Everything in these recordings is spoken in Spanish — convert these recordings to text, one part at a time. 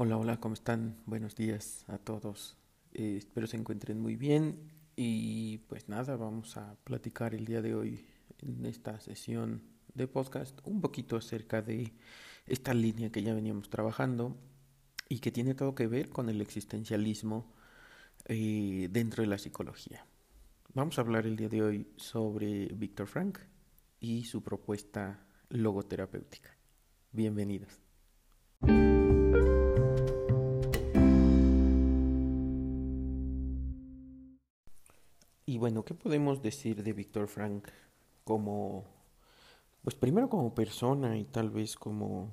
Hola, hola, ¿cómo están? Buenos días a todos. Eh, espero se encuentren muy bien y pues nada, vamos a platicar el día de hoy en esta sesión de podcast un poquito acerca de esta línea que ya veníamos trabajando y que tiene todo que ver con el existencialismo eh, dentro de la psicología. Vamos a hablar el día de hoy sobre Víctor Frank y su propuesta logoterapéutica. Bienvenidos. Bueno, ¿qué podemos decir de Víctor Frank como, pues primero como persona y tal vez como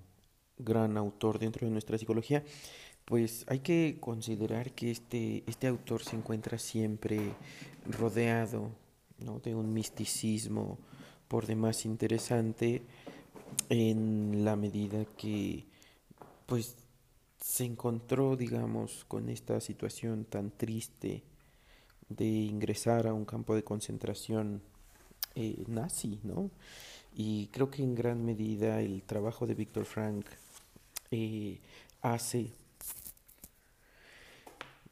gran autor dentro de nuestra psicología? Pues hay que considerar que este, este autor se encuentra siempre rodeado ¿no? de un misticismo por demás interesante en la medida que pues se encontró digamos con esta situación tan triste de ingresar a un campo de concentración eh, nazi, ¿no? Y creo que en gran medida el trabajo de Víctor Frank eh, hace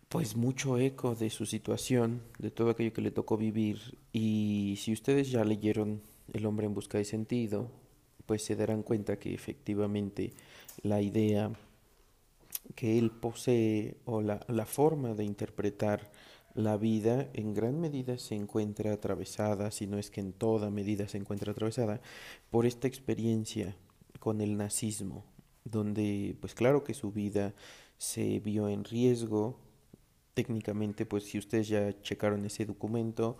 pues mucho eco de su situación, de todo aquello que le tocó vivir. Y si ustedes ya leyeron El hombre en busca de sentido, pues se darán cuenta que efectivamente la idea que él posee o la, la forma de interpretar la vida en gran medida se encuentra atravesada, si no es que en toda medida se encuentra atravesada, por esta experiencia con el nazismo, donde pues claro que su vida se vio en riesgo, técnicamente pues si ustedes ya checaron ese documento,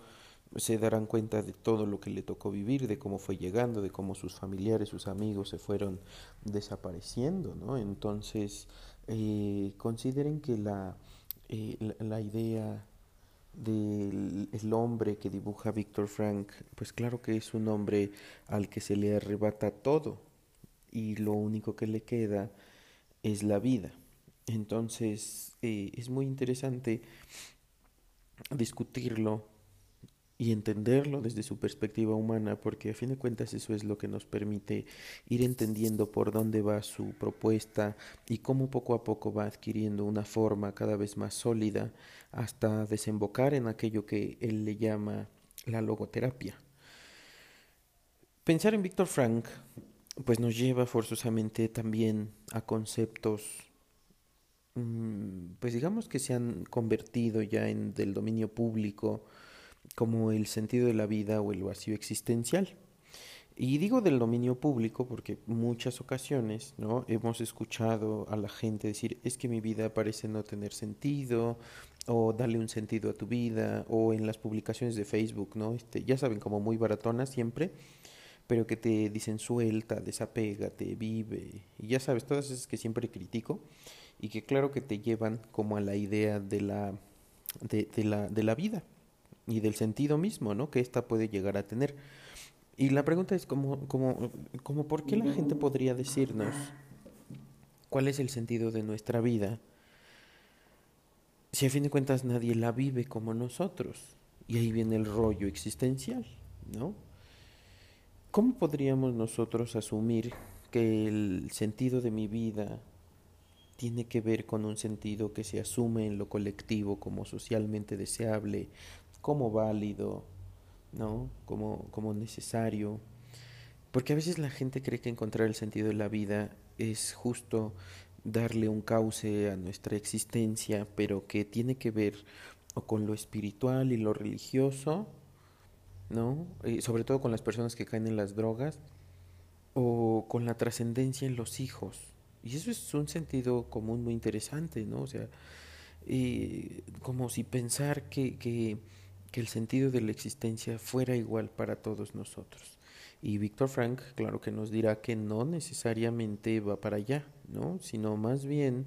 se darán cuenta de todo lo que le tocó vivir, de cómo fue llegando, de cómo sus familiares, sus amigos se fueron desapareciendo, ¿no? Entonces, eh, consideren que la, eh, la, la idea del el hombre que dibuja Víctor Frank, pues claro que es un hombre al que se le arrebata todo y lo único que le queda es la vida. Entonces eh, es muy interesante discutirlo y entenderlo desde su perspectiva humana, porque a fin de cuentas eso es lo que nos permite ir entendiendo por dónde va su propuesta y cómo poco a poco va adquiriendo una forma cada vez más sólida hasta desembocar en aquello que él le llama la logoterapia. Pensar en Víctor Frank pues nos lleva forzosamente también a conceptos mm, pues digamos que se han convertido ya en del dominio público como el sentido de la vida o el vacío existencial. Y digo del dominio público porque muchas ocasiones ¿no? hemos escuchado a la gente decir es que mi vida parece no tener sentido o darle un sentido a tu vida o en las publicaciones de Facebook, ¿no? Este, ya saben, como muy baratonas siempre, pero que te dicen suelta, desapégate, vive, y ya sabes, todas esas que siempre critico y que claro que te llevan como a la idea de la, de, de la, de la vida y del sentido mismo, ¿no? Que ésta puede llegar a tener. Y la pregunta es como, como, como ¿por qué la gente podría decirnos cuál es el sentido de nuestra vida si a fin de cuentas nadie la vive como nosotros? Y ahí viene el rollo existencial, ¿no? ¿Cómo podríamos nosotros asumir que el sentido de mi vida tiene que ver con un sentido que se asume en lo colectivo como socialmente deseable, como válido, ¿no? Como, como necesario. Porque a veces la gente cree que encontrar el sentido de la vida es justo darle un cauce a nuestra existencia, pero que tiene que ver o con lo espiritual y lo religioso, ¿no? Y sobre todo con las personas que caen en las drogas, o con la trascendencia en los hijos. Y eso es un sentido común muy interesante, ¿no? O sea, eh, como si pensar que, que que el sentido de la existencia fuera igual para todos nosotros. Y Víctor Frank, claro que nos dirá que no necesariamente va para allá, ¿no? Sino más bien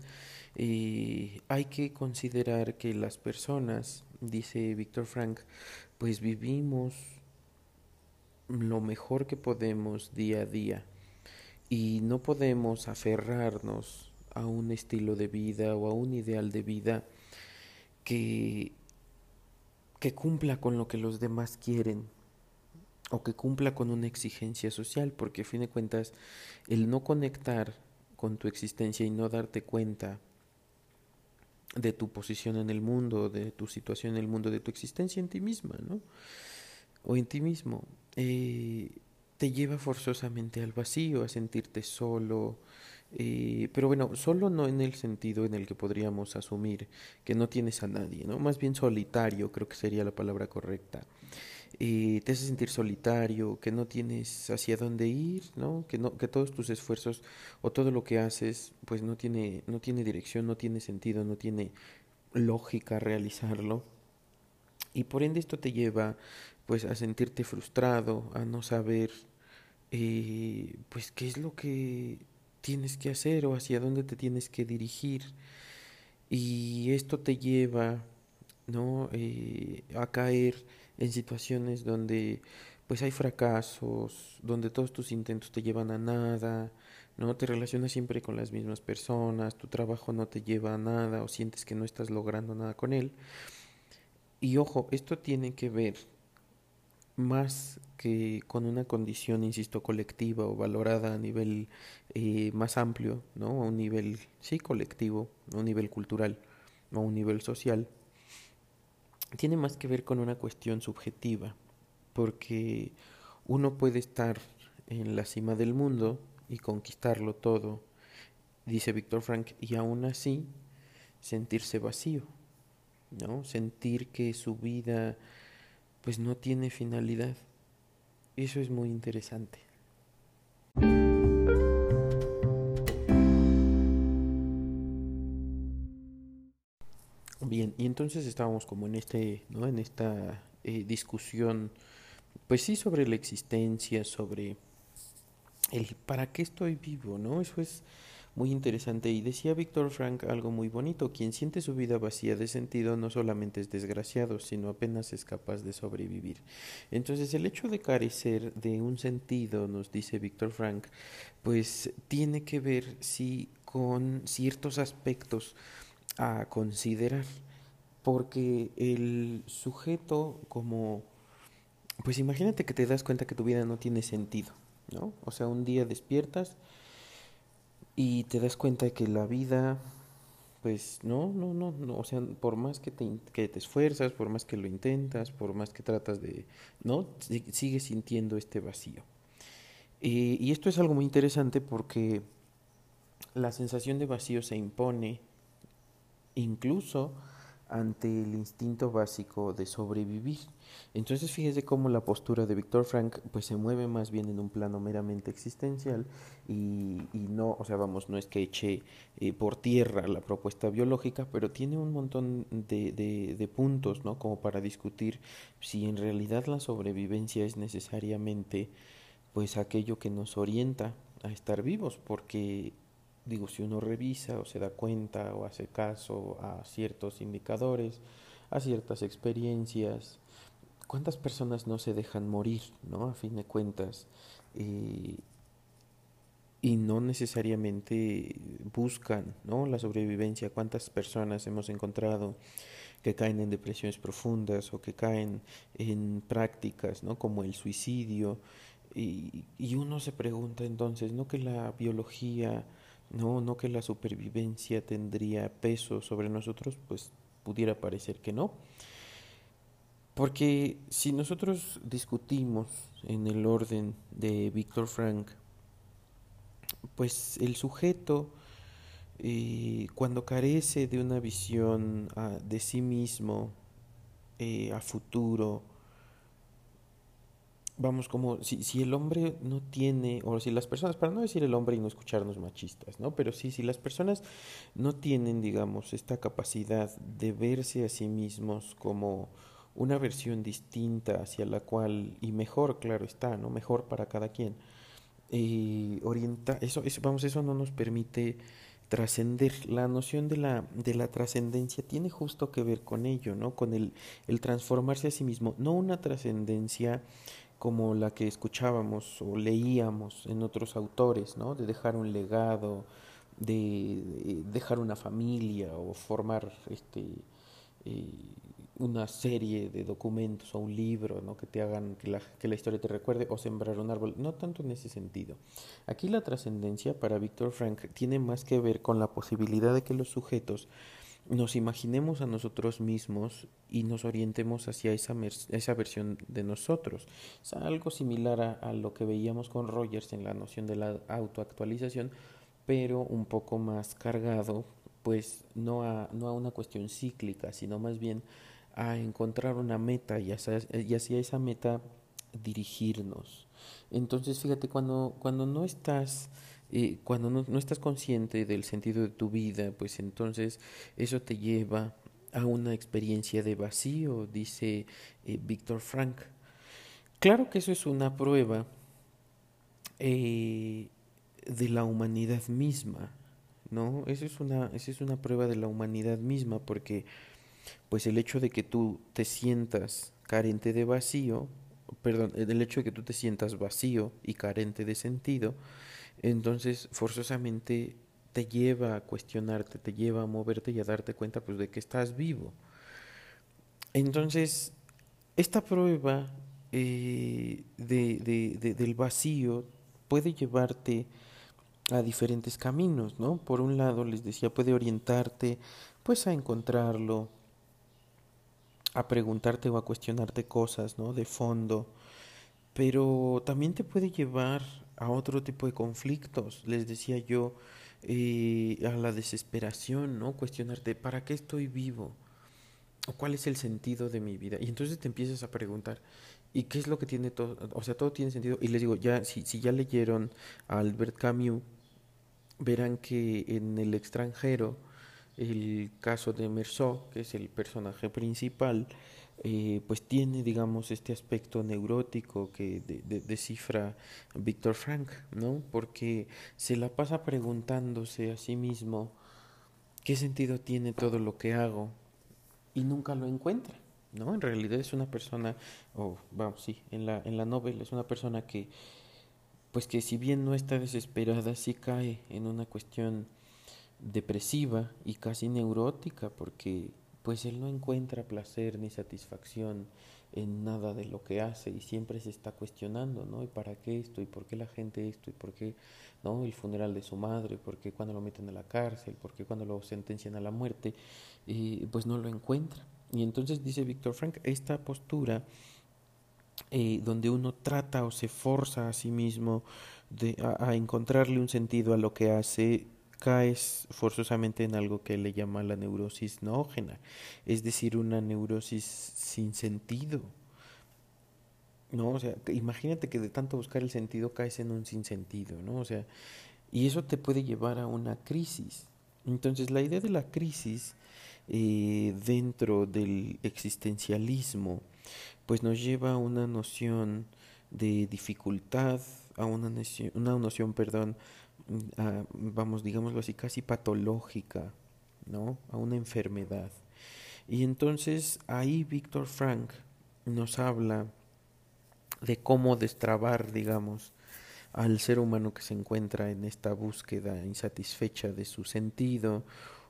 eh, hay que considerar que las personas, dice Víctor Frank, pues vivimos lo mejor que podemos día a día y no podemos aferrarnos a un estilo de vida o a un ideal de vida que que cumpla con lo que los demás quieren o que cumpla con una exigencia social, porque a fin de cuentas el no conectar con tu existencia y no darte cuenta de tu posición en el mundo, de tu situación en el mundo, de tu existencia en ti misma, ¿no? O en ti mismo, eh, te lleva forzosamente al vacío, a sentirte solo, eh, pero bueno, solo no en el sentido en el que podríamos asumir que no tienes a nadie, ¿no? Más bien solitario, creo que sería la palabra correcta. Eh, te hace sentir solitario, que no tienes hacia dónde ir, ¿no? Que no, que todos tus esfuerzos o todo lo que haces, pues no tiene, no tiene dirección, no tiene sentido, no tiene lógica realizarlo. Y por ende esto te lleva pues a sentirte frustrado, a no saber eh, pues qué es lo que tienes que hacer o hacia dónde te tienes que dirigir. Y esto te lleva ¿no? Eh, a caer en situaciones donde pues hay fracasos, donde todos tus intentos te llevan a nada, no te relacionas siempre con las mismas personas, tu trabajo no te lleva a nada o sientes que no estás logrando nada con él. Y ojo, esto tiene que ver más que con una condición, insisto, colectiva o valorada a nivel eh, más amplio, ¿no? A un nivel, sí, colectivo, a un nivel cultural, a un nivel social, tiene más que ver con una cuestión subjetiva, porque uno puede estar en la cima del mundo y conquistarlo todo, dice Víctor Frank, y aún así sentirse vacío, ¿no? Sentir que su vida pues no tiene finalidad. Eso es muy interesante. Bien, y entonces estábamos como en este, ¿no? En esta eh, discusión, pues sí, sobre la existencia, sobre el para qué estoy vivo, ¿no? Eso es muy interesante. Y decía Víctor Frank algo muy bonito, quien siente su vida vacía de sentido no solamente es desgraciado, sino apenas es capaz de sobrevivir. Entonces el hecho de carecer de un sentido, nos dice Víctor Frank, pues tiene que ver sí con ciertos aspectos a considerar, porque el sujeto como, pues imagínate que te das cuenta que tu vida no tiene sentido, ¿no? O sea, un día despiertas y te das cuenta de que la vida, pues no, no, no, no, o sea, por más que te, que te esfuerzas, por más que lo intentas, por más que tratas de, ¿no? Sigues sintiendo este vacío. Eh, y esto es algo muy interesante porque la sensación de vacío se impone incluso ante el instinto básico de sobrevivir. Entonces fíjese cómo la postura de Víctor Frank pues se mueve más bien en un plano meramente existencial y, y no, o sea, vamos, no es que eche eh, por tierra la propuesta biológica, pero tiene un montón de, de, de puntos, ¿no? Como para discutir si en realidad la sobrevivencia es necesariamente pues aquello que nos orienta a estar vivos, porque digo, si uno revisa o se da cuenta o hace caso a ciertos indicadores, a ciertas experiencias, ¿cuántas personas no se dejan morir, no? A fin de cuentas, eh, y no necesariamente buscan, ¿no? La sobrevivencia, ¿cuántas personas hemos encontrado que caen en depresiones profundas o que caen en prácticas, ¿no? Como el suicidio, y, y uno se pregunta entonces, ¿no? Que la biología no, no que la supervivencia tendría peso sobre nosotros, pues pudiera parecer que no. Porque si nosotros discutimos en el orden de Víctor Frank, pues el sujeto, eh, cuando carece de una visión ah, de sí mismo eh, a futuro, vamos, como si, si el hombre no tiene, o si las personas, para no decir el hombre y no escucharnos machistas, ¿no? Pero sí, si las personas no tienen, digamos, esta capacidad de verse a sí mismos como una versión distinta hacia la cual, y mejor, claro está, ¿no? Mejor para cada quien. Eh, orienta, eso, eso, vamos, eso no nos permite trascender. La noción de la, de la trascendencia tiene justo que ver con ello, ¿no? Con el, el transformarse a sí mismo, no una trascendencia como la que escuchábamos o leíamos en otros autores, ¿no? De dejar un legado, de, dejar una familia o formar este eh, una serie de documentos o un libro, ¿no? Que te hagan que la, que la historia te recuerde o sembrar un árbol, no tanto en ese sentido. Aquí la trascendencia para Víctor Frank tiene más que ver con la posibilidad de que los sujetos nos imaginemos a nosotros mismos y nos orientemos hacia esa, esa versión de nosotros. Es algo similar a, lo que veíamos con Rogers en la noción de la autoactualización, pero un poco más cargado, pues no a, no a una cuestión cíclica, sino más bien a encontrar una meta y hacia, y hacia esa meta dirigirnos. Entonces, fíjate, cuando, cuando no estás eh, cuando no, no, estás consciente del sentido de tu vida, pues entonces eso te lleva a una experiencia de vacío, dice eh, Víctor Frank. Claro que eso es una prueba eh, de la humanidad misma, ¿no? Eso es una, eso es una prueba de la humanidad misma, porque pues el hecho de que tú te sientas carente de vacío, perdón, el hecho de que tú te sientas vacío y carente de sentido, entonces forzosamente te lleva a cuestionarte, te lleva a moverte y a darte cuenta pues de que estás vivo. Entonces, esta prueba eh, de, de, del vacío puede llevarte a diferentes caminos, ¿no? Por un lado, les decía, puede orientarte pues a encontrarlo, a preguntarte o a cuestionarte cosas, ¿no? De fondo, pero también te puede llevar a otro tipo de conflictos, les decía yo, eh, a la desesperación, ¿no? Cuestionarte, ¿para qué estoy vivo? ¿O cuál es el sentido de mi vida? Y entonces te empiezas a preguntar, ¿y qué es lo que tiene todo? O sea, todo tiene sentido. Y les digo, ya, si, si ya leyeron a Albert Camus, verán que en el extranjero, el caso de Merceau, que es el personaje principal, eh, pues tiene, digamos, este aspecto neurótico que descifra Víctor Frank, ¿no? Porque se la pasa preguntándose a sí mismo qué sentido tiene todo lo que hago y nunca lo encuentra, ¿no? En realidad es una persona, o vamos, sí, en la, en la novela es una persona que, pues que si bien no está desesperada, sí cae en una cuestión depresiva y casi neurótica, porque pues él no encuentra placer ni satisfacción en nada de lo que hace y siempre se está cuestionando, ¿no? ¿Y para qué esto? ¿Y por qué la gente esto? ¿Y por qué, no? El funeral de su madre, ¿por qué cuando lo meten a la cárcel? ¿Por qué cuando lo sentencian a la muerte? Y pues no lo encuentra. Y entonces dice Víctor Frank, esta postura eh, donde uno trata o se forza a sí mismo de, a, a encontrarle un sentido a lo que hace, caes forzosamente en algo que le llama la neurosis noógena, es decir, una neurosis sin sentido. ¿No? O sea, imagínate que de tanto buscar el sentido caes en un sinsentido, ¿no? O sea, y eso te puede llevar a una crisis. Entonces, la idea de la crisis eh, dentro del existencialismo, pues nos lleva a una noción de dificultad, a una noción, una noción perdón, vamos, digámoslo así, casi patológica, ¿no? A una enfermedad. Y entonces ahí Víctor Frank nos habla de cómo destrabar, digamos, al ser humano que se encuentra en esta búsqueda insatisfecha de su sentido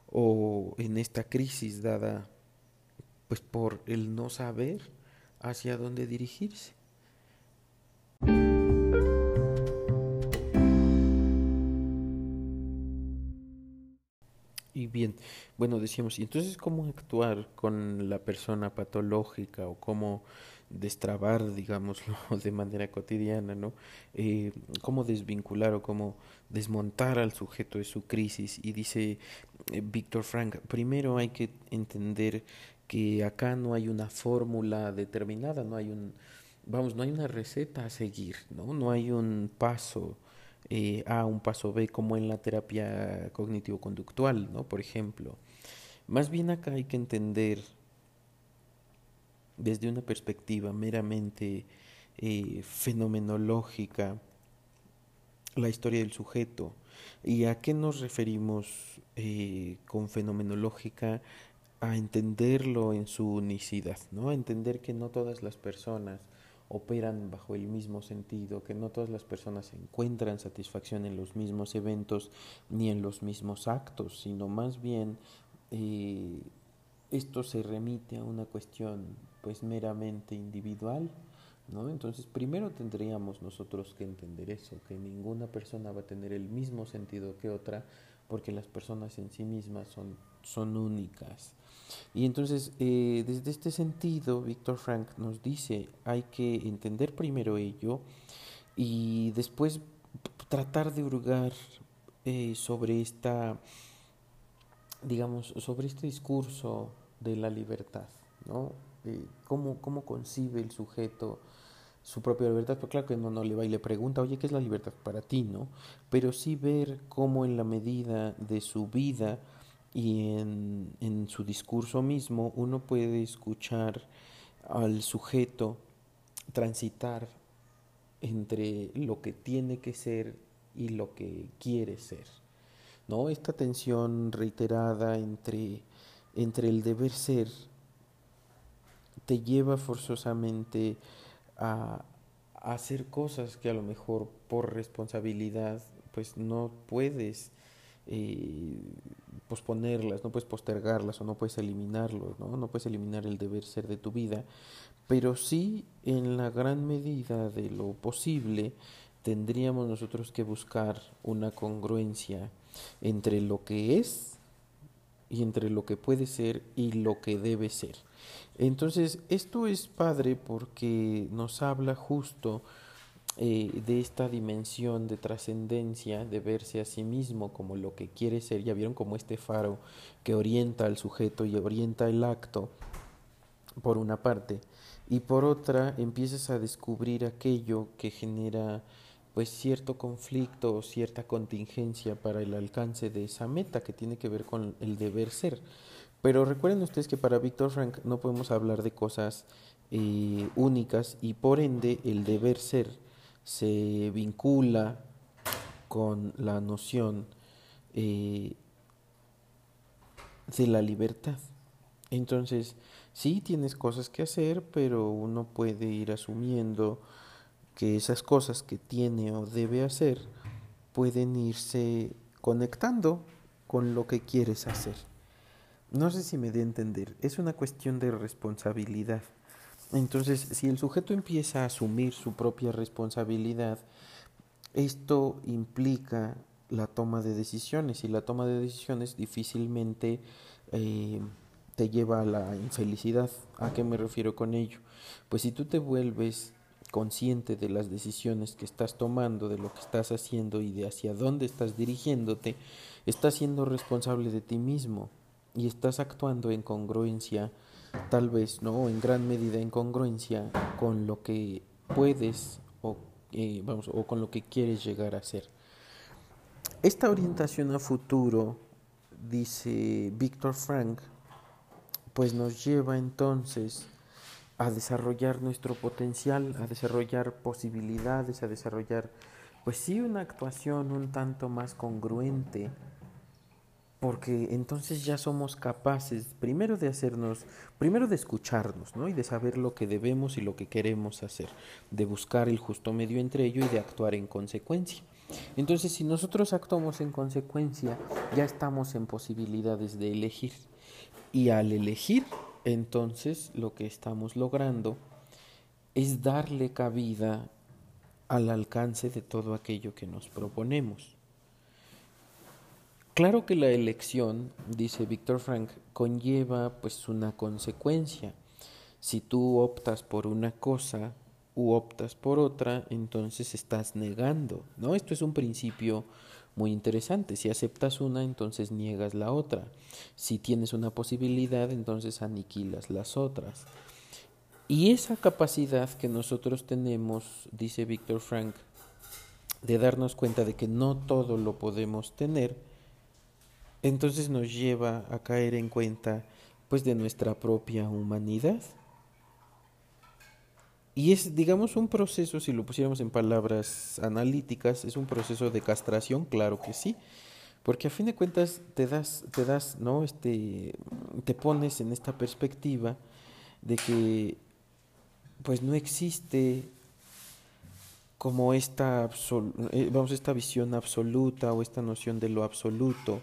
o en esta crisis dada pues por el no saber hacia dónde dirigirse. Bien, bueno, decíamos, y entonces cómo actuar con la persona patológica o cómo destrabar, digámoslo, de manera cotidiana, ¿no? Eh, cómo desvincular o cómo desmontar al sujeto de su crisis. Y dice eh, Víctor Frank, primero hay que entender que acá no hay una fórmula determinada, no hay un, vamos, no hay una receta a seguir, ¿no? No hay un paso eh, A, un paso B, como en la terapia cognitivo-conductual, ¿no? Por ejemplo. Más bien acá hay que entender desde una perspectiva meramente eh, fenomenológica la historia del sujeto. ¿Y a qué nos referimos eh, con fenomenológica? A entenderlo en su unicidad, ¿no? A entender que no todas las personas operan bajo el mismo sentido, que no todas las personas encuentran satisfacción en los mismos eventos ni en los mismos actos, sino más bien eh, esto se remite a una cuestión pues meramente individual, ¿no? Entonces primero tendríamos nosotros que entender eso, que ninguna persona va a tener el mismo sentido que otra, porque las personas en sí mismas son son únicas. Y entonces, eh, desde este sentido, Víctor Frank nos dice, hay que entender primero ello y después tratar de hurgar eh, sobre esta, digamos, sobre este discurso de la libertad, ¿no? ¿cómo, ¿Cómo concibe el sujeto su propia libertad? Pues claro que no, no le va y le pregunta, oye, ¿qué es la libertad para ti, no? Pero sí ver cómo en la medida de su vida, y en, en su discurso mismo uno puede escuchar al sujeto transitar entre lo que tiene que ser y lo que quiere ser. ¿No? Esta tensión reiterada entre, entre el deber ser te lleva forzosamente a, hacer cosas que a lo mejor por responsabilidad pues no puedes eh, posponerlas, no puedes postergarlas o no puedes eliminarlos, ¿no? no puedes eliminar el deber ser de tu vida, pero sí en la gran medida de lo posible tendríamos nosotros que buscar una congruencia entre lo que es y entre lo que puede ser y lo que debe ser. Entonces, esto es padre porque nos habla justo eh, de esta dimensión de trascendencia, de verse a sí mismo como lo que quiere ser. Ya vieron como este faro que orienta al sujeto y orienta el acto, por una parte, y por otra empiezas a descubrir aquello que genera pues cierto conflicto o cierta contingencia para el alcance de esa meta que tiene que ver con el deber ser. Pero recuerden ustedes que para Víctor Frank no podemos hablar de cosas eh, únicas y por ende el deber ser se vincula con la noción eh, de la libertad. Entonces, sí tienes cosas que hacer, pero uno puede ir asumiendo que esas cosas que tiene o debe hacer pueden irse conectando con lo que quieres hacer. No sé si me dé a entender, es una cuestión de responsabilidad. Entonces, si el sujeto empieza a asumir su propia responsabilidad, esto implica la toma de decisiones y la toma de decisiones difícilmente eh, te lleva a la infelicidad. ¿A qué me refiero con ello? Pues si tú te vuelves consciente de las decisiones que estás tomando, de lo que estás haciendo y de hacia dónde estás dirigiéndote, estás siendo responsable de ti mismo y estás actuando en congruencia tal vez, ¿no? En gran medida en congruencia con lo que puedes o, eh, vamos, o con lo que quieres llegar a ser. Esta orientación a futuro, dice Víctor Frank, pues nos lleva entonces a desarrollar nuestro potencial, a desarrollar posibilidades, a desarrollar, pues sí, una actuación un tanto más congruente porque entonces ya somos capaces primero de hacernos, primero de escucharnos, ¿no? Y de saber lo que debemos y lo que queremos hacer, de buscar el justo medio entre ello y de actuar en consecuencia. Entonces, si nosotros actuamos en consecuencia, ya estamos en posibilidades de elegir. Y al elegir, entonces lo que estamos logrando es darle cabida al alcance de todo aquello que nos proponemos. Claro que la elección, dice Víctor Frank, conlleva pues una consecuencia. Si tú optas por una cosa u optas por otra, entonces estás negando, ¿no? Esto es un principio muy interesante. Si aceptas una, entonces niegas la otra. Si tienes una posibilidad, entonces aniquilas las otras. Y esa capacidad que nosotros tenemos, dice Víctor Frank, de darnos cuenta de que no todo lo podemos tener, entonces nos lleva a caer en cuenta pues de nuestra propia humanidad. Y es, digamos, un proceso, si lo pusiéramos en palabras analíticas, es un proceso de castración, claro que sí, porque a fin de cuentas te das, te das, ¿no? Este, te pones en esta perspectiva de que, pues no existe como esta, eh, vamos, esta visión absoluta o esta noción de lo absoluto,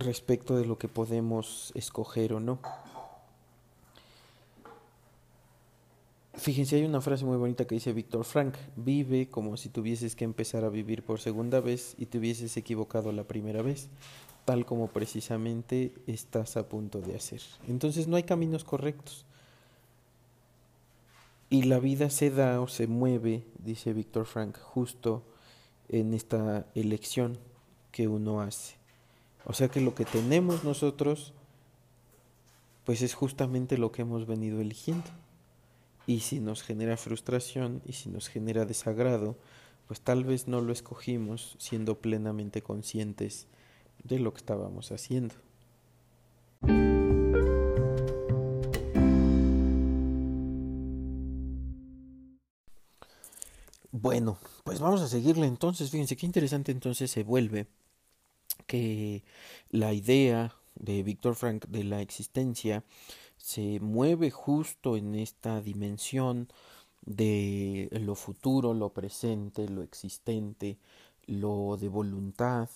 respecto de lo que podemos escoger o no. Fíjense, hay una frase muy bonita que dice Víctor Frank, vive como si tuvieses que empezar a vivir por segunda vez y te hubieses equivocado la primera vez, tal como precisamente estás a punto de hacer. Entonces no hay caminos correctos. Y la vida se da o se mueve, dice Víctor Frank, justo en esta elección que uno hace. O sea que lo que tenemos nosotros, pues es justamente lo que hemos venido eligiendo. Y si nos genera frustración y si nos genera desagrado, pues tal vez no lo escogimos siendo plenamente conscientes de lo que estábamos haciendo. Bueno, pues vamos a seguirle entonces. Fíjense qué interesante entonces se vuelve que la idea de Víctor Frank de la existencia se mueve justo en esta dimensión de lo futuro, lo presente, lo existente, lo de voluntad,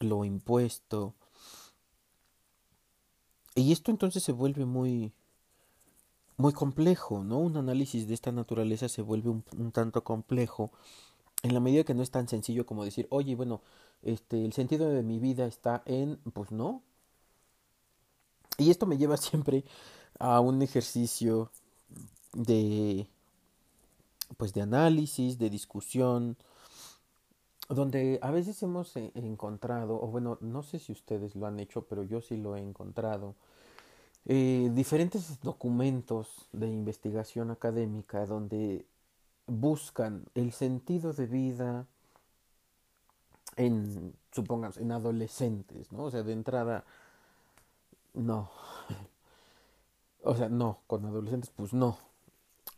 lo impuesto. Y esto entonces se vuelve muy muy complejo, ¿no? Un análisis de esta naturaleza se vuelve un, un, tanto complejo en la medida que no es tan sencillo como decir, oye, bueno, este, el sentido de mi vida está en, pues no, y esto me lleva siempre a un ejercicio de pues de análisis, de discusión, donde a veces hemos e, encontrado, o bueno, no sé si ustedes lo han hecho, pero yo sí lo he encontrado, eh, diferentes documentos de investigación académica donde buscan el sentido de vida en, supongamos, en adolescentes, ¿no? O sea, de entrada, no. O sea, no, con adolescentes, pues no.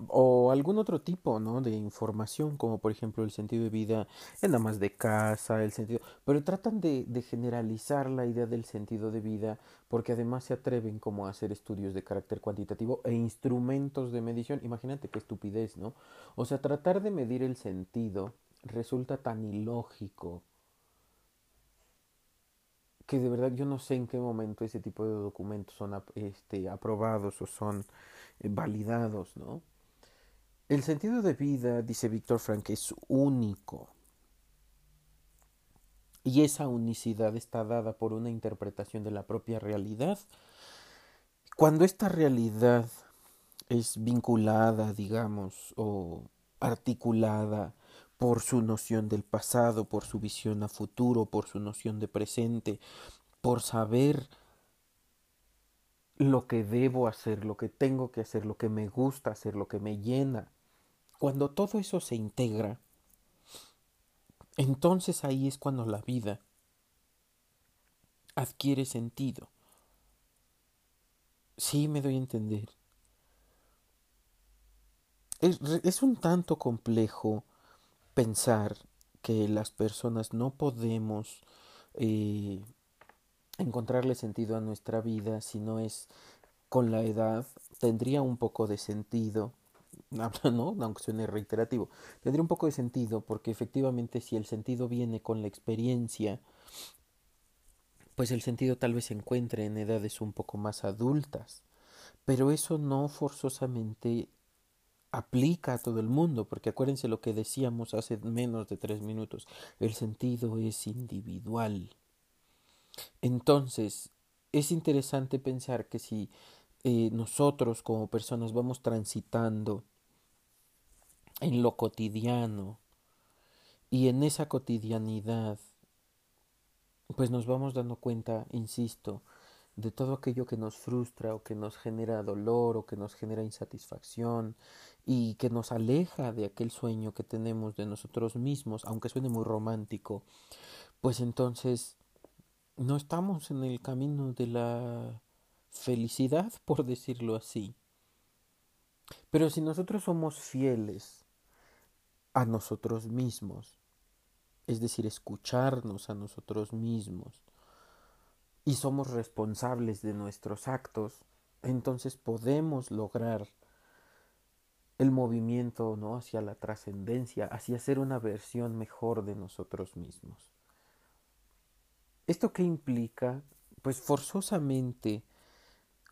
O algún otro tipo, ¿no? De información, como por ejemplo el sentido de vida en más de casa, el sentido... Pero tratan de generalizar la idea del sentido de vida porque además se atreven como a hacer estudios de carácter cuantitativo e instrumentos de medición. Imagínate qué estupidez, ¿no? O sea, tratar de medir el sentido resulta tan ilógico que de verdad yo no sé en qué momento ese tipo de documentos son este, aprobados o son eh, validados, ¿no? El sentido de vida, dice Víctor Frank, es único. Y esa unicidad está dada por una interpretación de la propia realidad. Cuando esta realidad es vinculada, digamos, o articulada por su noción del pasado, por su visión a futuro, por su noción de presente, por saber lo que debo hacer, lo que tengo que hacer, lo que me gusta hacer, lo que me llena. Cuando todo eso se integra, entonces ahí es cuando la vida adquiere sentido. Sí, me doy a entender. Es, es un tanto complejo pensar que las personas no podemos eh, encontrarle sentido a nuestra vida si no es con la edad, tendría un poco de sentido, ¿no? aunque suene reiterativo, tendría un poco de sentido porque efectivamente si el sentido viene con la experiencia, pues el sentido tal vez se encuentre en edades un poco más adultas, pero eso no forzosamente aplica a todo el mundo, porque acuérdense lo que decíamos hace menos de tres minutos, el sentido es individual. Entonces, es interesante pensar que si eh, nosotros como personas vamos transitando en lo cotidiano y en esa cotidianidad, pues nos vamos dando cuenta, insisto, de todo aquello que nos frustra o que nos genera dolor o que nos genera insatisfacción y que nos aleja de aquel sueño que tenemos de nosotros mismos, aunque suene muy romántico, pues entonces no estamos en el camino de la felicidad, por decirlo así. Pero si nosotros somos fieles a nosotros mismos, es decir, escucharnos a nosotros mismos, y somos responsables de nuestros actos, entonces podemos lograr el movimiento ¿no? hacia la trascendencia, hacia ser una versión mejor de nosotros mismos. ¿Esto qué implica? Pues forzosamente,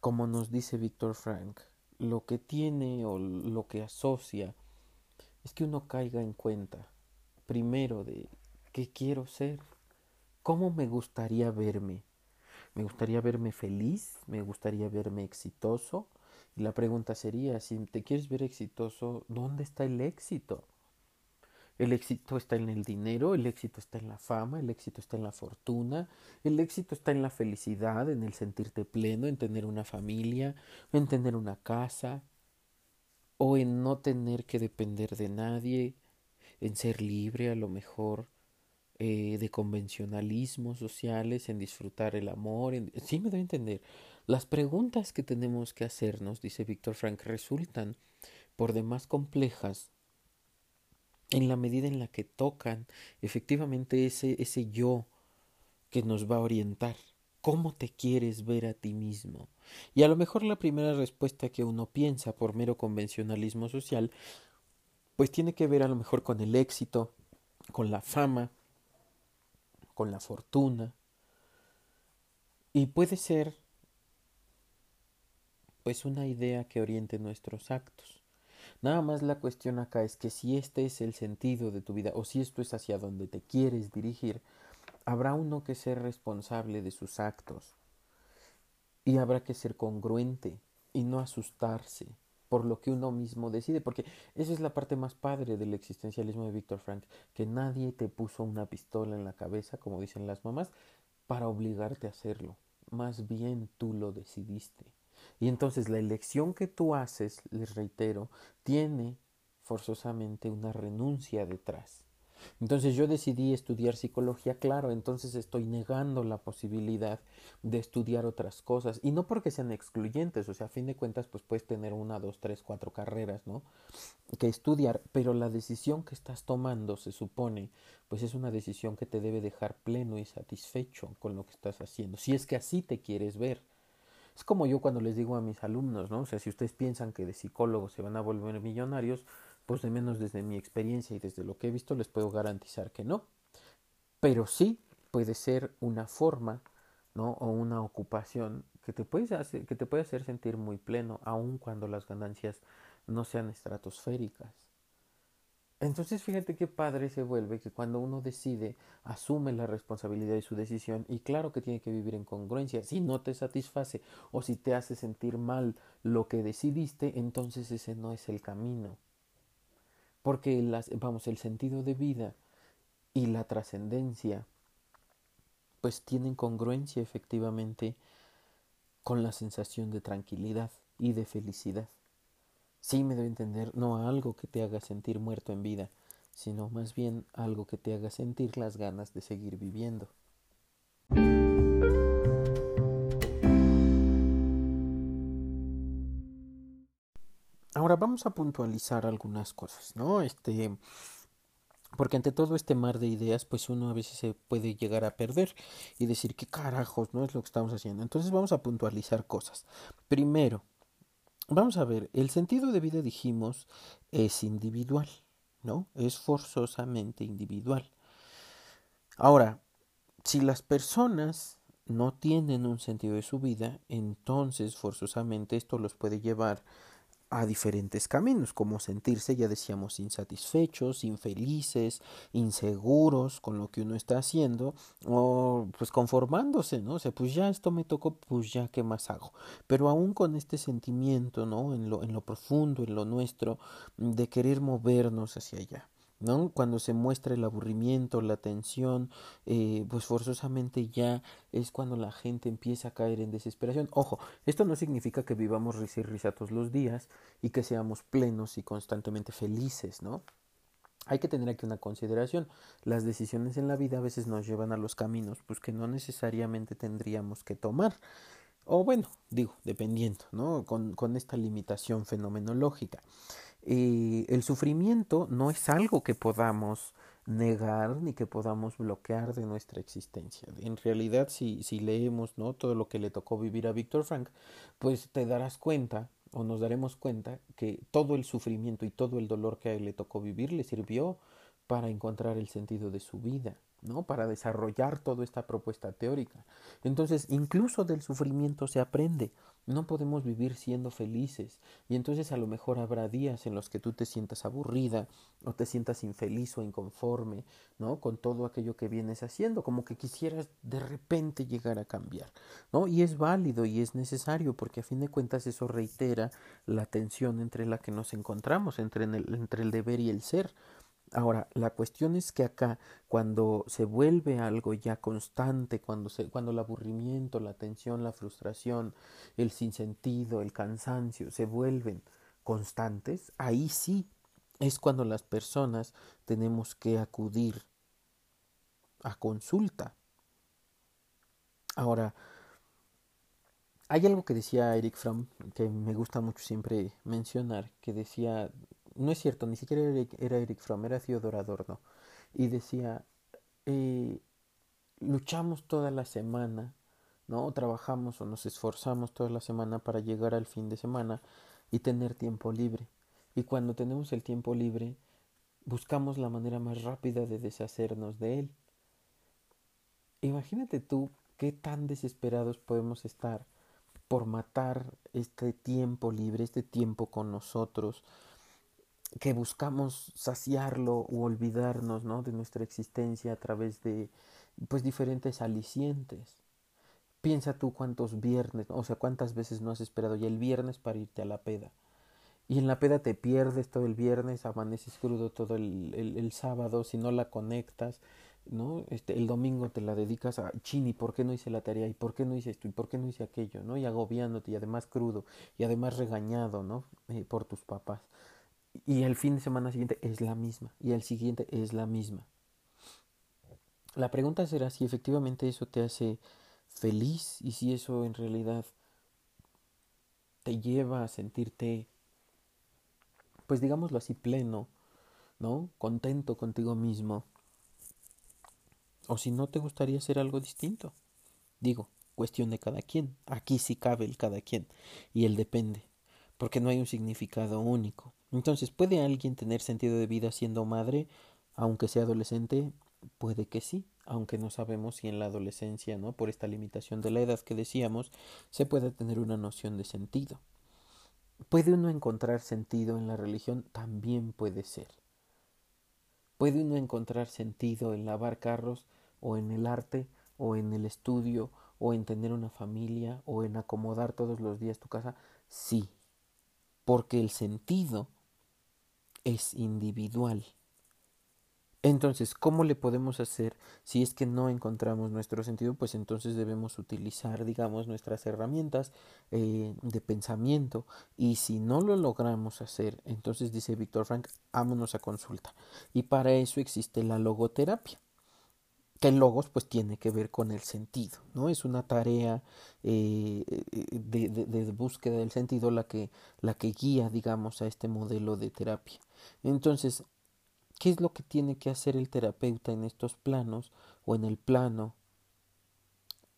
como nos dice Víctor Frank, lo que tiene o lo que asocia es que uno caiga en cuenta primero de qué quiero ser, cómo me gustaría verme. Me gustaría verme feliz, me gustaría verme exitoso. Y la pregunta sería, si te quieres ver exitoso, ¿dónde está el éxito? El éxito está en el dinero, el éxito está en la fama, el éxito está en la fortuna, el éxito está en la felicidad, en el sentirte pleno, en tener una familia, en tener una casa, o en no tener que depender de nadie, en ser libre a lo mejor, eh, de convencionalismos sociales, en disfrutar el amor. En... Sí me doy a entender. Las preguntas que tenemos que hacernos, dice Víctor Frank, resultan por demás complejas en la medida en la que tocan efectivamente ese, ese yo que nos va a orientar. ¿Cómo te quieres ver a ti mismo? Y a lo mejor la primera respuesta que uno piensa por mero convencionalismo social, pues tiene que ver a lo mejor con el éxito, con la fama, con la fortuna. Y puede ser pues una idea que oriente nuestros actos. Nada más la cuestión acá es que si este es el sentido de tu vida o si esto es hacia donde te quieres dirigir, habrá uno que ser responsable de sus actos y habrá que ser congruente y no asustarse por lo que uno mismo decide, porque esa es la parte más padre del existencialismo de Víctor Frank, que nadie te puso una pistola en la cabeza, como dicen las mamás, para obligarte a hacerlo, más bien tú lo decidiste. Y entonces la elección que tú haces, les reitero, tiene forzosamente una renuncia detrás. Entonces yo decidí estudiar psicología, claro, entonces estoy negando la posibilidad de estudiar otras cosas. Y no porque sean excluyentes, o sea, a fin de cuentas, pues puedes tener una, dos, tres, cuatro carreras, ¿no? Que estudiar, pero la decisión que estás tomando, se supone, pues es una decisión que te debe dejar pleno y satisfecho con lo que estás haciendo, si es que así te quieres ver. Es como yo cuando les digo a mis alumnos, ¿no? O sea, si ustedes piensan que de psicólogos se van a volver millonarios, pues de menos desde mi experiencia y desde lo que he visto les puedo garantizar que no. Pero sí puede ser una forma, ¿no? O una ocupación que te puede hacer, que te puede hacer sentir muy pleno, aun cuando las ganancias no sean estratosféricas. Entonces fíjate qué padre se vuelve que cuando uno decide, asume la responsabilidad de su decisión y claro que tiene que vivir en congruencia. Si no te satisface o si te hace sentir mal lo que decidiste, entonces ese no es el camino. Porque las, vamos, el sentido de vida y la trascendencia pues tienen congruencia efectivamente con la sensación de tranquilidad y de felicidad. Sí me debe entender, no algo que te haga sentir muerto en vida, sino más bien algo que te haga sentir las ganas de seguir viviendo. Vamos a puntualizar algunas cosas, ¿no? Este, porque ante todo este mar de ideas, pues uno a veces se puede llegar a perder y decir qué carajos, no es lo que estamos haciendo. Entonces vamos a puntualizar cosas. Primero, Vamos a ver, el sentido de vida dijimos es individual, ¿no? Es forzosamente individual. Ahora, si las personas no tienen un sentido de su vida, entonces forzosamente esto los puede llevar a diferentes caminos, como sentirse, ya decíamos, insatisfechos, infelices, inseguros con lo que uno está haciendo, o pues conformándose, ¿no? O sea, pues ya esto me tocó, pues ya qué más hago. Pero aún con este sentimiento, ¿no? En lo, en lo profundo, en lo nuestro, de querer movernos hacia allá. ¿No? Cuando se muestra el aburrimiento, la tensión, eh, pues forzosamente ya es cuando la gente empieza a caer en desesperación. Ojo, esto no significa que vivamos risa y risa todos los días y que seamos plenos y constantemente felices, ¿no? Hay que tener aquí una consideración. Las decisiones en la vida a veces nos llevan a los caminos, pues que no necesariamente tendríamos que tomar. O bueno, digo, dependiendo, ¿no? Con, con esta limitación fenomenológica. El sufrimiento no es algo que podamos negar ni que podamos bloquear de nuestra existencia. En realidad, si, si leemos ¿no? todo lo que le tocó vivir a Víctor Frank, pues te darás cuenta o nos daremos cuenta que todo el sufrimiento y todo el dolor que a él le tocó vivir le sirvió para encontrar el sentido de su vida, ¿no? Para desarrollar toda esta propuesta teórica. Entonces, incluso del sufrimiento se aprende, No podemos vivir siendo felices. Y entonces a lo mejor habrá días en los que tú te sientas aburrida o te sientas infeliz o inconforme, ¿no? Con todo aquello que vienes haciendo, como que quisieras de repente llegar a cambiar, ¿no? Y es válido y es necesario porque a fin de cuentas eso reitera la tensión entre la que nos encontramos, entre el, entre el deber y el ser. Ahora, la cuestión es que acá, cuando se vuelve algo ya constante, cuando, se, cuando el aburrimiento, la tensión, la frustración, el sinsentido, el cansancio se vuelven constantes, ahí sí es cuando las personas tenemos que acudir a consulta. Ahora, hay algo que decía Eric Fromm que me gusta mucho siempre mencionar, que decía no es cierto, ni siquiera era Eric Fromm, era Theodor Adorno. Y decía, eh, luchamos toda la semana, ¿no? Trabajamos o nos esforzamos toda la semana para llegar al fin de semana y tener tiempo libre. Y cuando tenemos el tiempo libre, buscamos la manera más rápida de deshacernos de él. Imagínate tú qué tan desesperados podemos estar por matar este tiempo libre, este tiempo con nosotros, que buscamos saciarlo u olvidarnos ¿no? de nuestra existencia a través de pues diferentes alicientes. Piensa tú cuántos viernes, o sea, cuántas veces no has esperado ya el viernes para irte a la peda. Y en la peda te pierdes todo el viernes, amaneces crudo todo el, el, sábado, si no la conectas, ¿no? Este, el domingo te la dedicas a chini, ¿por qué no hice la tarea? ¿Y por qué no hice esto? ¿Y por qué no hice aquello? ¿no? Y agobiándote, y además crudo, y además regañado, ¿no? Eh, por tus papás y el fin de semana siguiente es la misma y el siguiente es la misma. La pregunta será si efectivamente eso te hace feliz y si eso en realidad te lleva a sentirte, pues digámoslo así, pleno, ¿no? Contento contigo mismo. O si no te gustaría hacer algo distinto. Digo, cuestión de cada quien. Aquí sí cabe el cada quien y el depende, porque no hay un significado único. Entonces, ¿puede alguien tener sentido de vida siendo madre, aunque sea adolescente? Puede que sí, aunque no sabemos si en la adolescencia, ¿no? Por esta limitación de la edad que decíamos, se puede tener una noción de sentido. ¿Puede uno encontrar sentido en la religión? También puede ser. ¿Puede uno encontrar sentido en lavar carros o en el arte o en el estudio o en tener una familia o en acomodar todos los días tu casa? Sí, porque el sentido es individual. Entonces, ¿cómo le podemos hacer si es que no encontramos nuestro sentido? Pues entonces debemos utilizar, digamos, nuestras herramientas eh, de pensamiento y si no lo logramos hacer, entonces dice Víctor Frank, vámonos a consulta. Y para eso existe la logoterapia que logos pues tiene que ver con el sentido, ¿no? Es una tarea eh, de, de, búsqueda del sentido la que, la que guía, digamos, a este modelo de terapia. Entonces, ¿qué es lo que tiene que hacer el terapeuta en estos planos o en el plano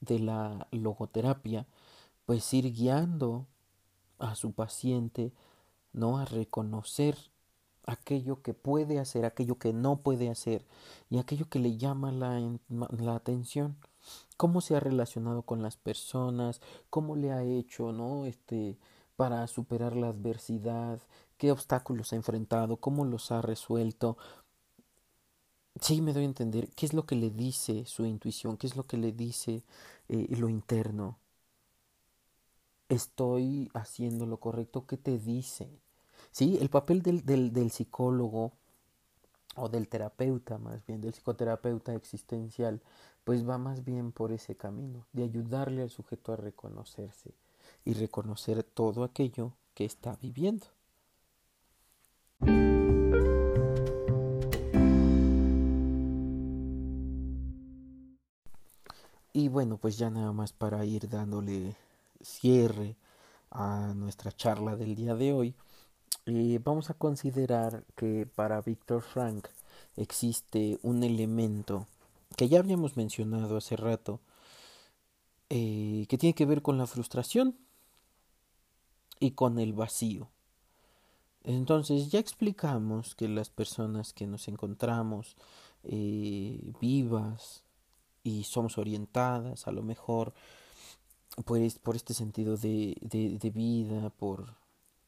de la logoterapia? Pues ir guiando a su paciente, ¿no? A reconocer aquello que puede hacer, aquello que no puede hacer y aquello que le llama la, la, atención. Cómo se ha relacionado con las personas, cómo le ha hecho, ¿no? Este, para superar la adversidad, qué obstáculos ha enfrentado, cómo los ha resuelto. Sí, me doy a entender qué es lo que le dice su intuición, qué es lo que le dice eh, lo interno. Estoy haciendo lo correcto, ¿qué te dice? Sí, el papel del, del, del psicólogo o del terapeuta, más bien, del psicoterapeuta existencial, pues va más bien por ese camino, de ayudarle al sujeto a reconocerse y reconocer todo aquello que está viviendo. Y bueno, pues ya nada más para ir dándole cierre a nuestra charla del día de hoy, eh, vamos a considerar que para Víctor Frank existe un elemento que ya habíamos mencionado hace rato, eh, que tiene que ver con la frustración y con el vacío. Entonces ya explicamos que las personas que nos encontramos eh, vivas y somos orientadas a lo mejor pues, por este sentido de, de, de vida, por,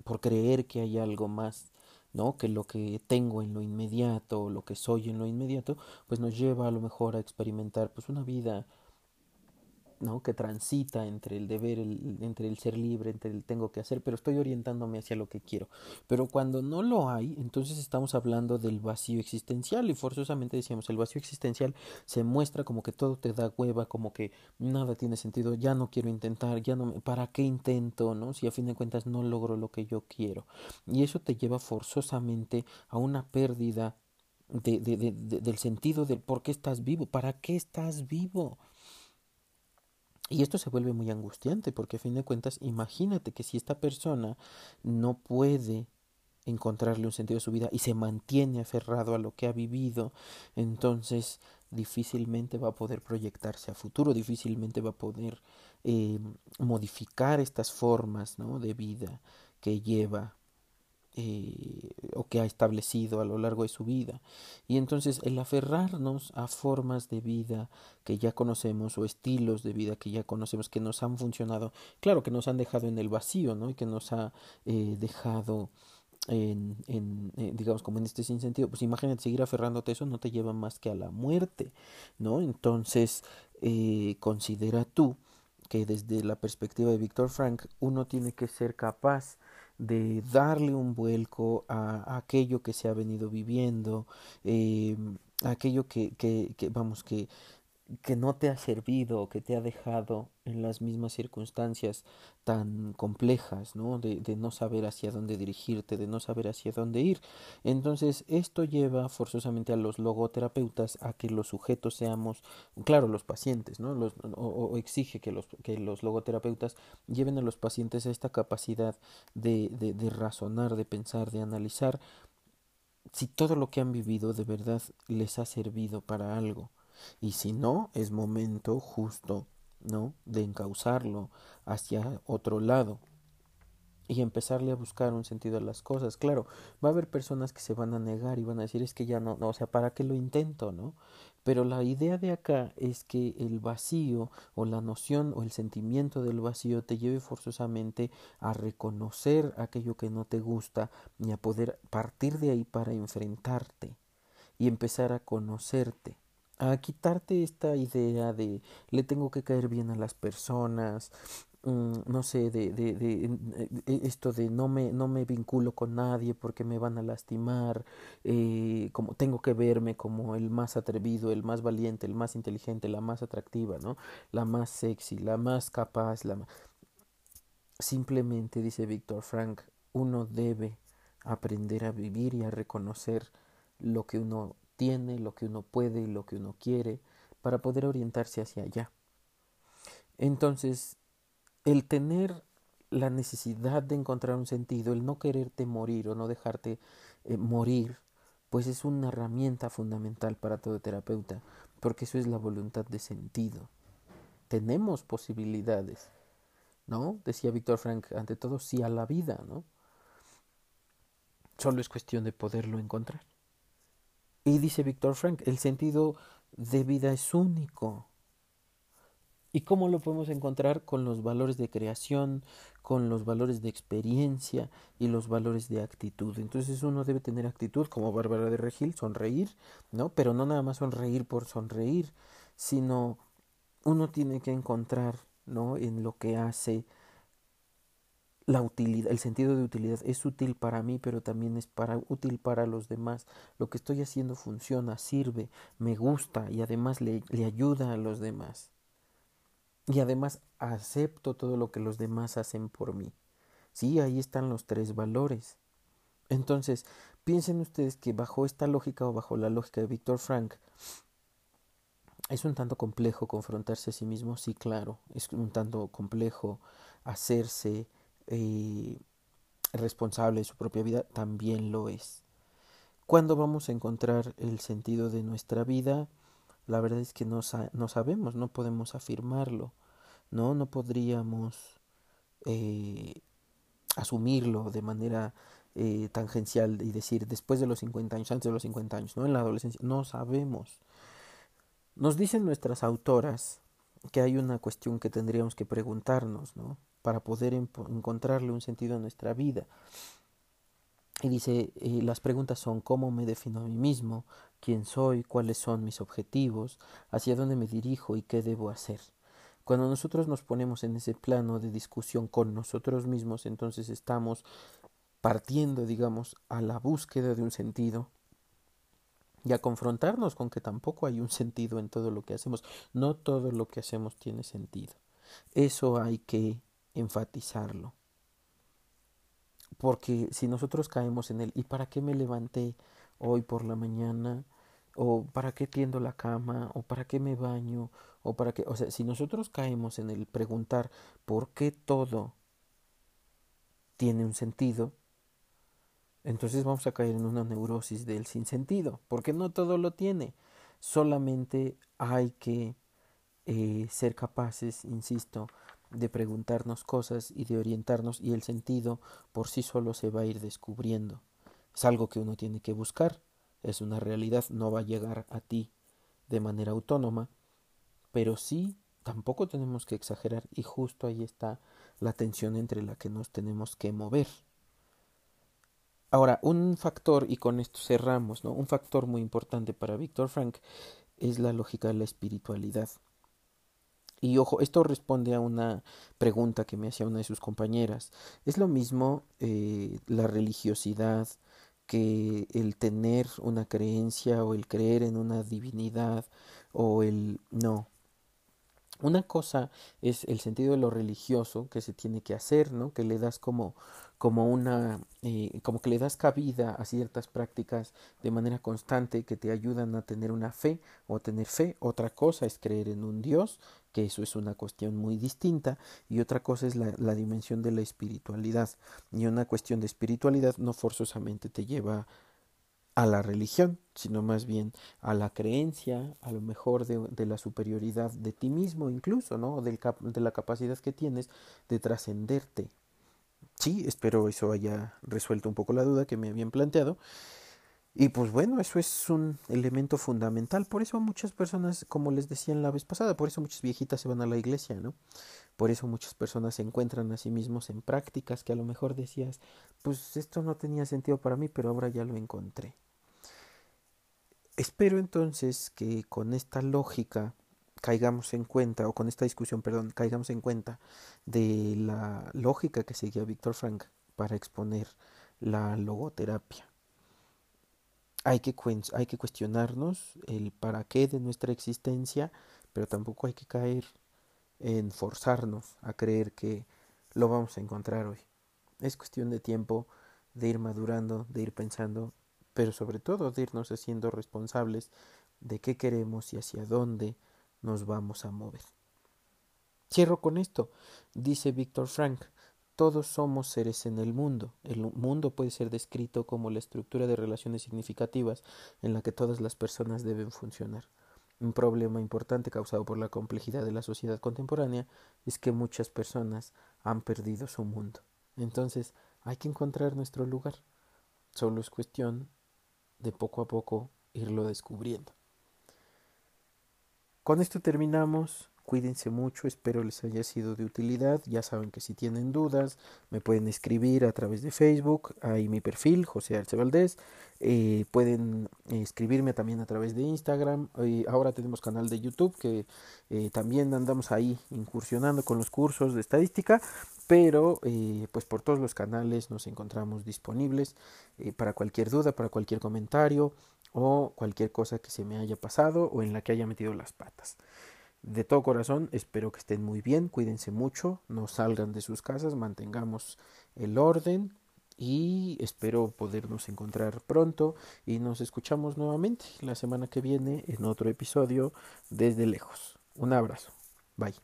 por creer que hay algo más ¿no? Que lo que tengo en lo inmediato, lo que soy en lo inmediato, pues nos lleva a lo mejor a experimentar pues una vida ¿no? que transita entre el deber, el, entre el ser libre, entre el tengo que hacer, pero estoy orientándome hacia lo que quiero. Pero cuando no lo hay, entonces estamos hablando del vacío existencial y forzosamente decíamos, el vacío existencial se muestra como que todo te da hueva, como que nada tiene sentido, ya no quiero intentar, ya no, ¿para qué intento? ¿no? Si a fin de cuentas no logro lo que yo quiero. Y eso te lleva forzosamente a una pérdida de, de, de, del sentido del por qué estás vivo, para qué estás vivo. Y esto se vuelve muy angustiante porque a fin de cuentas imagínate que si esta persona no puede encontrarle un sentido a su vida y se mantiene aferrado a lo que ha vivido, entonces difícilmente va a poder proyectarse a futuro, difícilmente va a poder eh, modificar estas formas ¿no? de vida que lleva eh, o que ha establecido a lo largo de su vida. Y entonces el aferrarnos a formas de vida que ya conocemos o estilos de vida que ya conocemos que nos han funcionado, claro que nos han dejado en el vacío, ¿no? Y que nos ha eh, dejado en, en eh, digamos como en este sinsentido, pues imagínate seguir aferrándote a eso no te lleva más que a la muerte, ¿no? Entonces considera tú que desde la perspectiva de Víctor Frank uno tiene que ser capaz de darle un vuelco a, aquello que se ha venido viviendo, eh, aquello que, que, que, vamos, que, que no te ha servido, que te ha dejado en las mismas circunstancias tan complejas, ¿no? De, de, no saber hacia dónde dirigirte, de no saber hacia dónde ir. Entonces, esto lleva forzosamente a los logoterapeutas a que los sujetos seamos, claro, los pacientes, ¿no? Los, o, exige que los, que los logoterapeutas lleven a los pacientes a esta capacidad de, de, de razonar, de pensar, de analizar si todo lo que han vivido de verdad les ha servido para algo y si no, es momento justo, ¿no? De encauzarlo hacia otro lado y empezarle a buscar un sentido a las cosas. Claro, va a haber personas que se van a negar y van a decir es que ya no, no, o sea, ¿para qué lo intento, no? Pero la idea de acá es que el vacío o la noción o el sentimiento del vacío te lleve forzosamente a reconocer aquello que no te gusta y a poder partir de ahí para enfrentarte y empezar a conocerte a quitarte esta idea de le tengo que caer bien a las personas, mm, no sé, de, de, de, e, esto de no me, no me vinculo con nadie porque me van a lastimar, eh, como tengo que verme como el más atrevido, el más valiente, el más inteligente, la más atractiva, ¿no? La más sexy, la más capaz, la Simplemente, dice Víctor Frank, uno debe aprender a vivir y a reconocer lo que uno tiene, lo que uno puede lo que uno quiere, para poder orientarse hacia allá. Entonces, el tener la necesidad de encontrar un sentido, el no quererte morir o no dejarte eh, morir, pues es una herramienta fundamental para todo terapeuta, porque eso es la voluntad de sentido. Tenemos posibilidades, ¿no? Decía Víctor Frank, ante todo sí a la vida, ¿no? Solo es cuestión de poderlo encontrar. Y dice Víctor Frank, el sentido de vida es único. ¿Y cómo lo podemos encontrar? Con los valores de creación, con los valores de experiencia y los valores de actitud. Entonces uno debe tener actitud como Bárbara de Regil, sonreír, ¿no? Pero no nada más sonreír por sonreír, sino uno tiene que encontrar, ¿no? En lo que hace la utilidad, el sentido de utilidad es útil para mí, pero también es para, útil para los demás. Lo que estoy haciendo funciona, sirve, me gusta y además le, le ayuda a los demás. Y además acepto todo lo que los demás hacen por mí. Sí, ahí están los tres valores. Entonces, piensen ustedes que bajo esta lógica o bajo la lógica de Víctor Frank, es un tanto complejo confrontarse a sí mismo, sí, claro, es un tanto complejo hacerse eh, responsable de su propia vida, también lo es. ¿Cuándo vamos a encontrar el sentido de nuestra vida? La verdad es que no, sabemos, no podemos afirmarlo, ¿no? No podríamos eh, asumirlo de manera eh, tangencial y decir después de los 50 años, antes de los 50 años, ¿no? En la adolescencia, no sabemos. Nos dicen nuestras autoras que hay una cuestión que tendríamos que preguntarnos, ¿no? Para poder encontrarle un sentido a nuestra vida. Y dice, eh, las preguntas son cómo me defino a mí mismo, quién soy, cuáles son mis objetivos, hacia dónde me dirijo y qué debo hacer. Cuando nosotros nos ponemos en ese plano de discusión con nosotros mismos, entonces estamos partiendo, digamos, a la búsqueda de un sentido y a confrontarnos con que tampoco hay un sentido en todo lo que hacemos. No todo lo que hacemos tiene sentido. Eso hay que enfatizarlo. Porque si nosotros caemos en él, ¿y para qué me levanté hoy por la mañana? ¿O para qué tiendo la cama? ¿O para qué me baño? ¿O para qué? O sea, si nosotros caemos en el preguntar por qué todo tiene un sentido, entonces vamos a caer en una neurosis del sinsentido, porque no todo lo tiene. Solamente hay que eh, ser capaces, insisto, de preguntarnos cosas y de orientarnos y el sentido por sí solo se va a ir descubriendo. Es algo que uno tiene que buscar, es una realidad, no va a llegar a ti de manera autónoma, pero sí tampoco tenemos que exagerar y justo ahí está la tensión entre la que nos tenemos que mover. Ahora, un factor, y con esto cerramos, ¿no? Un factor muy importante para Víctor Frank es la lógica de la espiritualidad. Y ojo, esto responde a una pregunta que me hacía una de sus compañeras. ¿Es lo mismo eh, la religiosidad que el tener una creencia o el creer en una divinidad o el... No, una cosa es el sentido de lo religioso que se tiene que hacer, ¿no? Que le das como, como una, eh, como que le das cabida a ciertas prácticas de manera constante que te ayudan a tener una fe o tener fe. Otra cosa es creer en un Dios, eso es una cuestión muy distinta. Y otra cosa es la, la dimensión de la espiritualidad. Y una cuestión de espiritualidad no forzosamente te lleva a la religión, sino más bien a la creencia, a lo mejor de, la superioridad de ti mismo incluso, ¿no? De, de la capacidad que tienes de trascenderte. Sí, espero eso haya resuelto un poco la duda que me habían planteado. Y pues bueno, eso es un elemento fundamental. Por eso muchas personas, como les decía en la vez pasada, por eso muchas viejitas se van a la iglesia, ¿no? Por eso muchas personas se encuentran a sí mismos en prácticas que a lo mejor decías, pues esto no tenía sentido para mí, pero ahora ya lo encontré. Espero entonces que con esta lógica caigamos en cuenta, o con esta discusión, perdón, caigamos en cuenta de la lógica que seguía Víctor Frank para exponer la logoterapia. Hay que, cuestionarnos el para qué de nuestra existencia, pero tampoco hay que caer en forzarnos a creer que lo vamos a encontrar hoy. Es cuestión de tiempo, de ir madurando, de ir pensando pero sobre todo de irnos haciendo responsables de qué queremos y hacia dónde nos vamos a mover. Cierro con esto. Dice Víctor Frank, todos somos seres en el mundo. El mundo puede ser descrito como la estructura de relaciones significativas en la que todas las personas deben funcionar. Un problema importante causado por la complejidad de la sociedad contemporánea es que muchas personas han perdido su mundo. Entonces hay que encontrar nuestro lugar. Solo es cuestión de poco a poco irlo descubriendo. Con esto terminamos. Cuídense mucho, espero les haya sido de utilidad. Ya saben que si tienen dudas, me pueden escribir a través de Facebook, ahí mi perfil, José Arce Valdés. Eh, pueden escribirme también a través de Instagram. Eh, ahora tenemos canal de YouTube que eh, también andamos ahí incursionando con los cursos de estadística pero pues por todos los canales nos encontramos disponibles para cualquier duda, para cualquier comentario o cualquier cosa que se me haya pasado o en la que haya metido las patas. De todo corazón, espero que estén muy bien, cuídense mucho, no salgan de sus casas, mantengamos el orden y espero podernos encontrar pronto y nos escuchamos nuevamente la semana que viene en otro episodio desde lejos. Un abrazo. Bye.